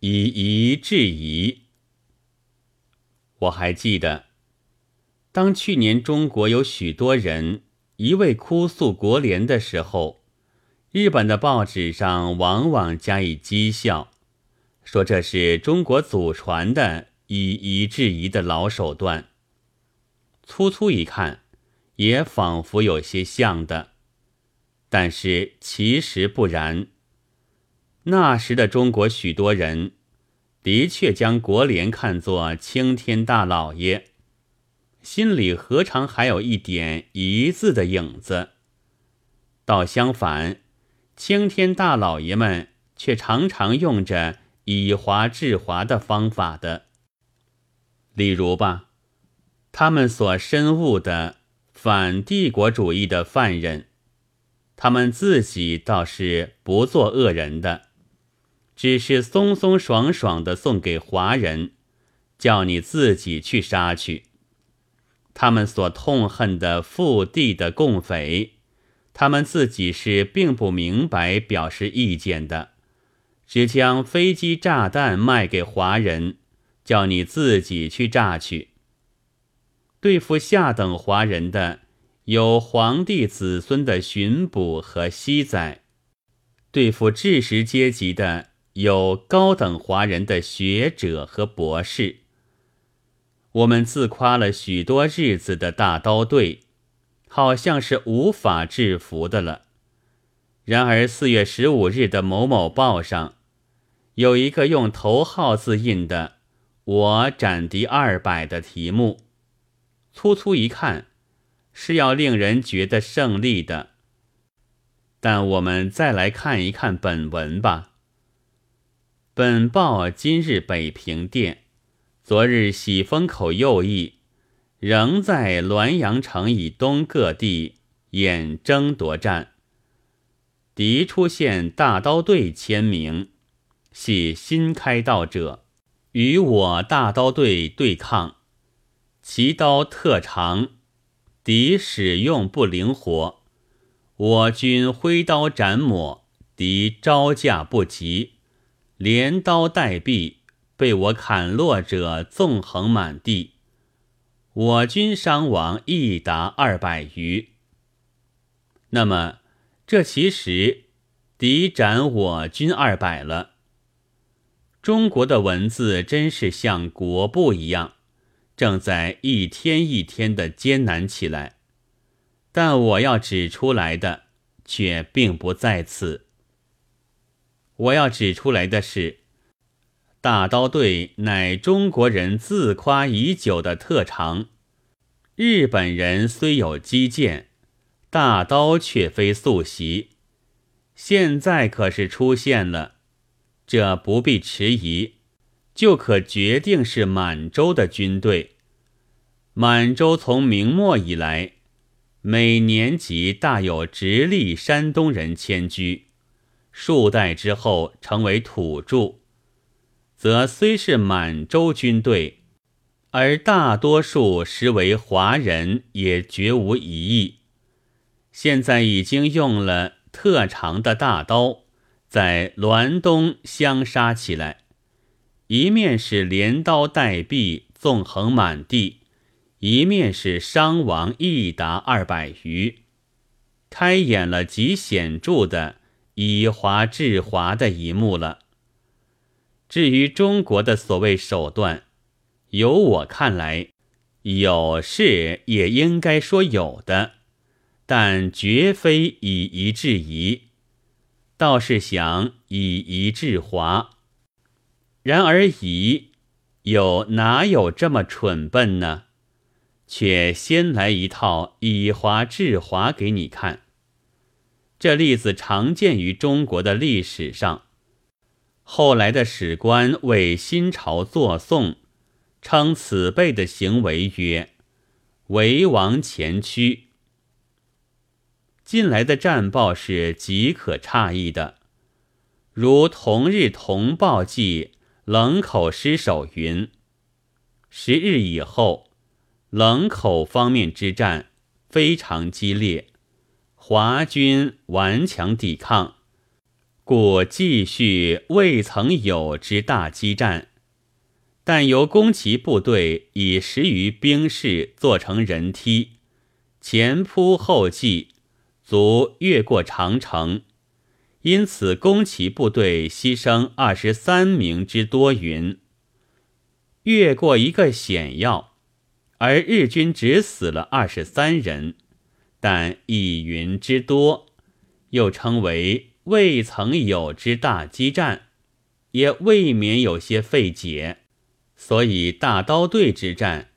以夷制夷。我还记得，当去年中国有许多人一味哭诉国联的时候，日本的报纸上往往加以讥笑，说这是中国祖传的以夷制夷的老手段。粗粗一看，也仿佛有些像的，但是其实不然。那时的中国许多人。的确将国联看作青天大老爷，心里何尝还有一点“一”字的影子？倒相反，青天大老爷们却常常用着以华治华的方法的。例如吧，他们所深悟的反帝国主义的犯人，他们自己倒是不做恶人的。只是松松爽爽的送给华人，叫你自己去杀去。他们所痛恨的腹地的共匪，他们自己是并不明白表示意见的，只将飞机炸弹卖给华人，叫你自己去炸去。对付下等华人的，有皇帝子孙的巡捕和西宰；对付知识阶级的。有高等华人的学者和博士，我们自夸了许多日子的大刀队，好像是无法制服的了。然而四月十五日的某某报上，有一个用头号字印的“我斩敌二百”的题目，粗粗一看，是要令人觉得胜利的。但我们再来看一看本文吧。本报今日北平店，昨日喜峰口右翼，仍在滦阳城以东各地演争夺战。敌出现大刀队签名，系新开道者，与我大刀队对抗。其刀特长，敌使用不灵活，我军挥刀斩抹，敌招架不及。连刀带臂被我砍落者纵横满地，我军伤亡亦达二百余。那么，这其实敌斩我军二百了。中国的文字真是像国部一样，正在一天一天的艰难起来。但我要指出来的却并不在此。我要指出来的是，大刀队乃中国人自夸已久的特长。日本人虽有击剑，大刀却非素习。现在可是出现了，这不必迟疑，就可决定是满洲的军队。满洲从明末以来，每年即大有直隶、山东人迁居。数代之后成为土著，则虽是满洲军队，而大多数实为华人，也绝无疑义。现在已经用了特长的大刀，在滦东相杀起来，一面是连刀带臂，纵横满地；一面是伤亡亦达二百余，开演了极显著的。以华治华的一幕了。至于中国的所谓手段，由我看来，有是也应该说有的，但绝非以夷制夷，倒是想以夷制华。然而夷有哪有这么蠢笨呢？却先来一套以华治华给你看。这例子常见于中国的历史上。后来的史官为新朝作颂，称此辈的行为曰“为王前驱”。近来的战报是极可诧异的，如同日同报记冷口失守云：十日以后，冷口方面之战非常激烈。华军顽强抵抗，故继续未曾有之大激战。但由攻其部队以十余兵士做成人梯，前仆后继，足越过长城。因此，攻其部队牺牲二十三名之多云。越过一个险要，而日军只死了二十三人，但以云之多，又称为未曾有之大激战，也未免有些费解。所以大刀队之战，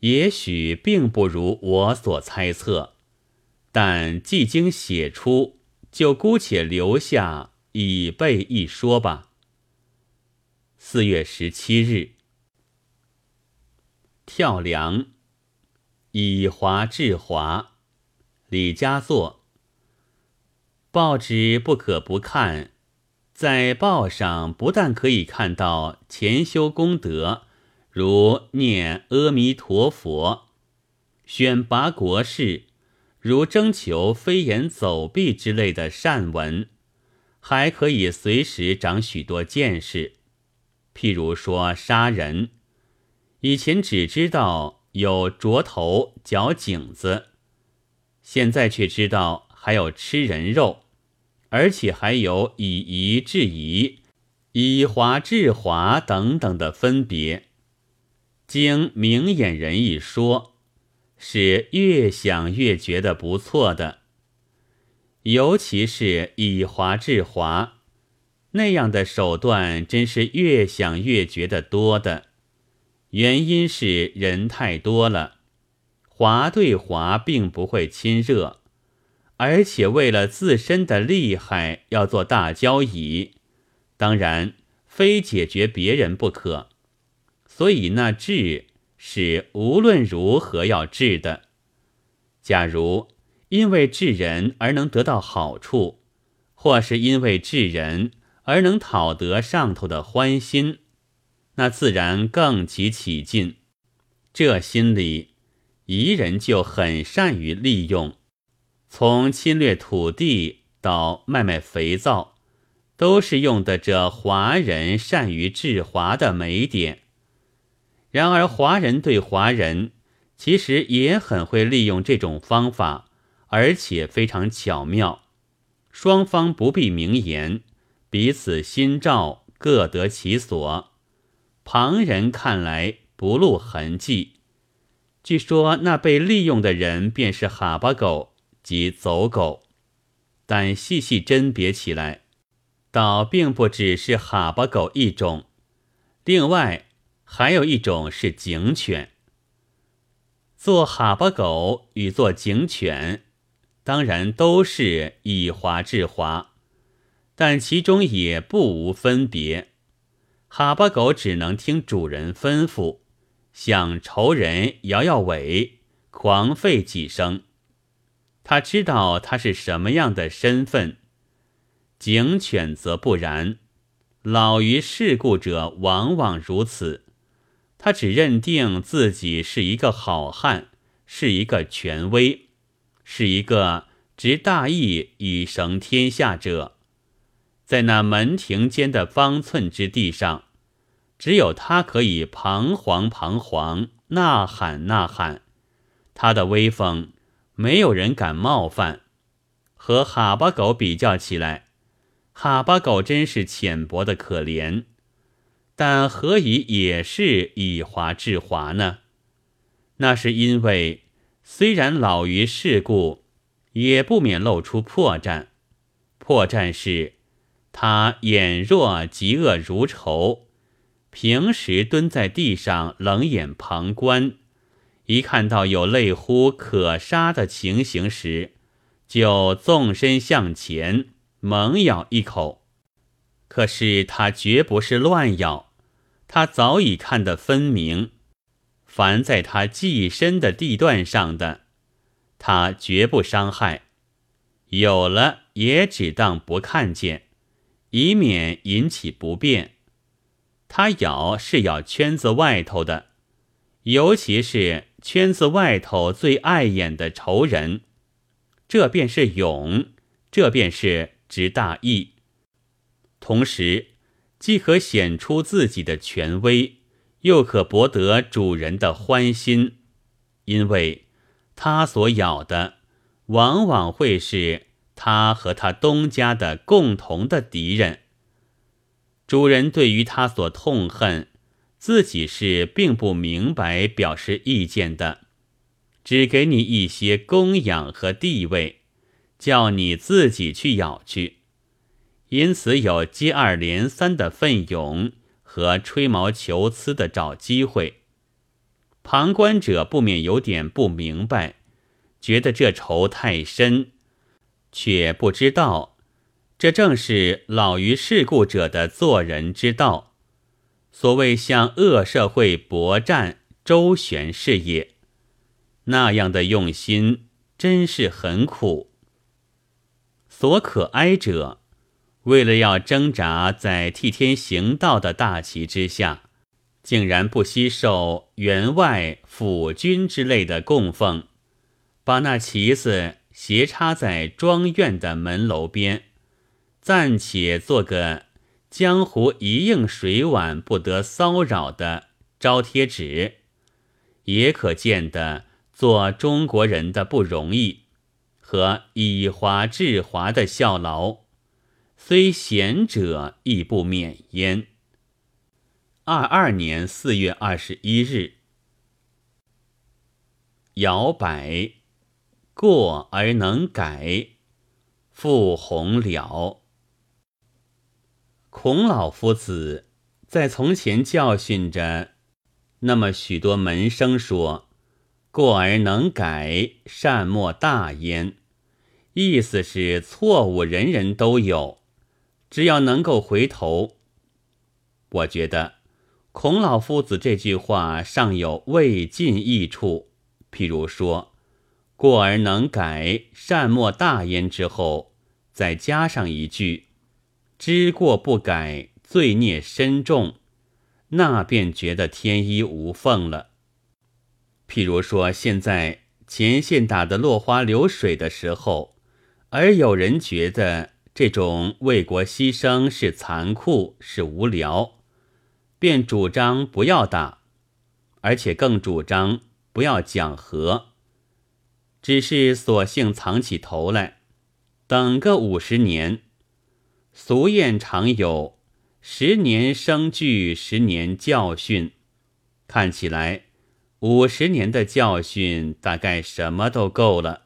也许并不如我所猜测，但既经写出，就姑且留下以备一说吧。四月十七日，跳梁，以华治华，李佳作。报纸不可不看。在报上不但可以看到前修功德，如念阿弥陀佛；选拔国事，如征求飞檐走壁之类的善文，还可以随时长许多见识。譬如说杀人，以前只知道有啄头、嚼颈子，现在却知道还有吃人肉。而且还有以夷制夷、以华制华等等的分别。经明眼人一说，是越想越觉得不错的。尤其是以华制华那样的手段，真是越想越觉得多的。原因是人太多了，华对华并不会亲热。而且为了自身的厉害，要做大交椅，当然非解决别人不可。所以那治是无论如何要治的。假如因为治人而能得到好处，或是因为治人而能讨得上头的欢心，那自然更其起劲。这心里，彝人就很善于利用。从侵略土地到卖卖肥皂，都是用的这华人善于治华的美点。然而，华人对华人其实也很会利用这种方法，而且非常巧妙。双方不必明言，彼此心照，各得其所。旁人看来不露痕迹。据说那被利用的人便是哈巴狗。及走狗，但细细甄别起来，倒并不只是哈巴狗一种。另外还有一种是警犬。做哈巴狗与做警犬，当然都是以华治华，但其中也不无分别。哈巴狗只能听主人吩咐，向仇人摇摇尾，狂吠几声。他知道他是什么样的身份，警犬则不然。老于世故者往往如此，他只认定自己是一个好汉，是一个权威，是一个执大义以绳天下者。在那门庭间的方寸之地上，只有他可以彷徨彷徨，呐喊呐喊，他的威风。没有人敢冒犯，和哈巴狗比较起来，哈巴狗真是浅薄的可怜。但何以也是以华治华呢？那是因为虽然老于世故，也不免露出破绽。破绽是，他眼弱嫉恶如仇，平时蹲在地上冷眼旁观。一看到有类乎可杀的情形时，就纵身向前猛咬一口。可是他绝不是乱咬，他早已看得分明。凡在他寄身的地段上的，他绝不伤害；有了也只当不看见，以免引起不便。他咬是咬圈子外头的，尤其是。圈子外头最碍眼的仇人，这便是勇，这便是执大义。同时既可显出自己的权威，又可博得主人的欢心，因为他所咬的往往会是他和他东家的共同的敌人。主人对于他所痛恨，自己是并不明白表示意见的，只给你一些供养和地位，叫你自己去咬去，因此有接二连三的奋勇和吹毛求疵的找机会。旁观者不免有点不明白，觉得这仇太深，却不知道。这正是老于世故者的做人之道。所谓向恶社会搏战、周旋事业，那样的用心真是很苦。所可哀者，为了要挣扎在替天行道的大旗之下，竟然不惜受员外、府君之类的供奉，把那旗子斜插在庄院的门楼边。暂且做个江湖一应水碗不得骚扰的招贴纸，也可见得做中国人的不容易和以华治华的效劳，虽贤者亦不免焉。二二年四月二十一日，摇摆过而能改，复红了。孔老夫子在从前教训着那么许多门生说：“过而能改，善莫大焉。”意思是错误人人都有，只要能够回头。我觉得孔老夫子这句话尚有未尽益处，譬如说“过而能改，善莫大焉”之后，再加上一句。知过不改，罪孽深重，那便觉得天衣无缝了。譬如说，现在前线打得落花流水的时候，而有人觉得这种为国牺牲是残酷是无聊，便主张不要打，而且更主张不要讲和，只是索性藏起头来，等个五十年。俗谚常有“十年生聚，十年教训”，看起来五十年的教训大概什么都够了。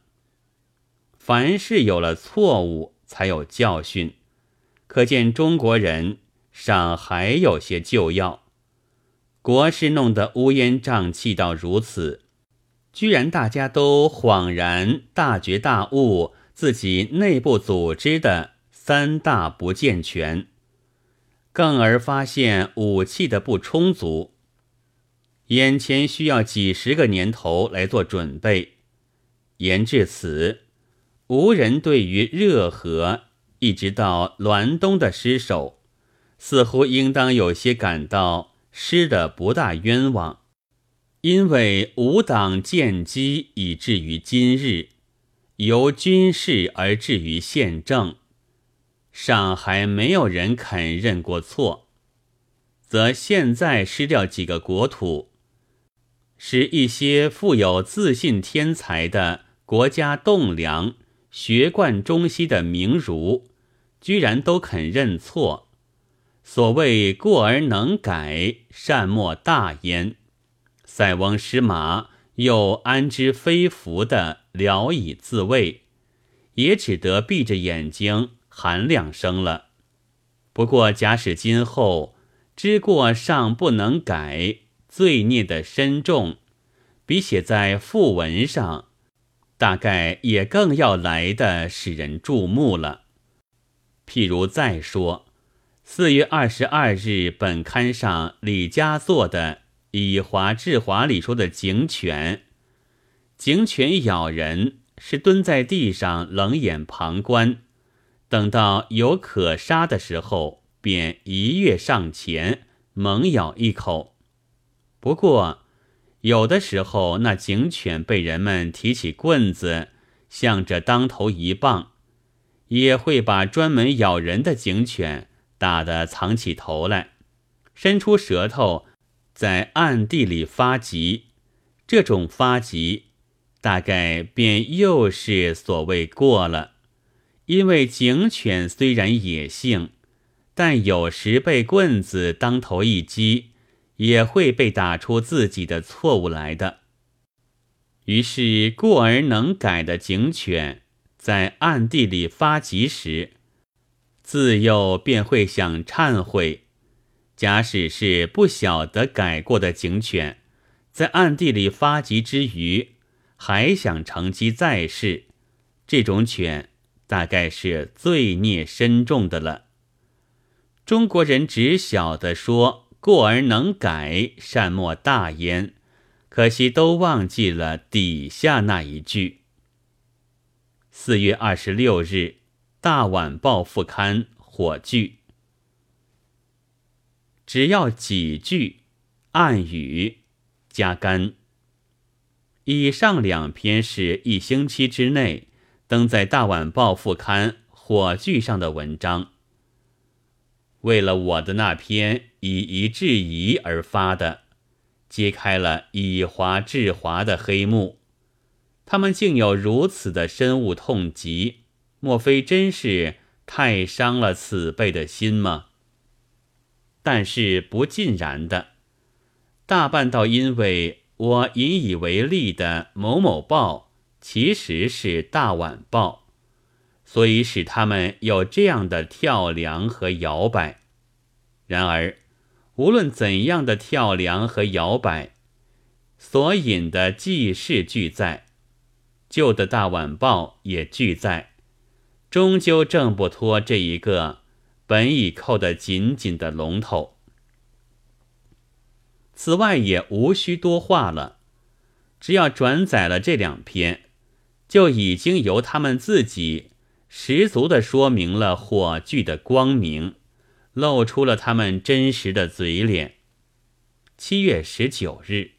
凡是有了错误，才有教训，可见中国人尚还有些救药。国事弄得乌烟瘴气到如此，居然大家都恍然大觉大悟，自己内部组织的。三大不健全，更而发现武器的不充足，眼前需要几十个年头来做准备。言至此，吴人对于热河一直到滦东的失守，似乎应当有些感到失的不大冤枉，因为吾党建基以至于今日，由军事而至于宪政。上海没有人肯认过错，则现在失掉几个国土，使一些富有自信天才的国家栋梁、学贯中西的名儒，居然都肯认错。所谓过而能改，善莫大焉。塞翁失马，又安知非福的聊以自慰，也只得闭着眼睛。喊两声了。不过，假使今后知过尚不能改，罪孽的深重，比写在讣文上，大概也更要来的使人注目了。譬如再说，四月二十二日本刊上李家作的“以华治华”里说的警犬，警犬咬人是蹲在地上冷眼旁观。等到有可杀的时候，便一跃上前，猛咬一口。不过，有的时候那警犬被人们提起棍子，向着当头一棒，也会把专门咬人的警犬打得藏起头来，伸出舌头，在暗地里发急。这种发急，大概便又是所谓过了。因为警犬虽然野性，但有时被棍子当头一击，也会被打出自己的错误来的。于是过而能改的警犬，在暗地里发急时，自幼便会想忏悔；假使是不晓得改过的警犬，在暗地里发急之余，还想乘机再试，这种犬大概是罪孽深重的了。中国人只晓得说过而能改，善莫大焉，可惜都忘记了底下那一句。四月二十六日，《大晚报》副刊火炬，只要几句暗语。加干。以上两篇是一星期之内登在《大晚报》副刊火炬上的文章。为了我的那篇以夷制夷而发的，揭开了以华制华的黑幕。他们竟有如此的深恶痛疾，莫非真是太伤了此辈的心吗？但是不尽然的。大半倒因为我引以为例的某某报其实是大晚报，所以使他们有这样的跳梁和摇摆。然而，无论怎样的跳梁和摇摆，所引的记事俱在，旧的大晚报也俱在，终究挣不脱这一个本已扣得紧紧的龙头。此外也无需多话了，只要转载了这两篇，就已经由他们自己十足的说明了火炬的光明，露出了他们真实的嘴脸。七月十九日。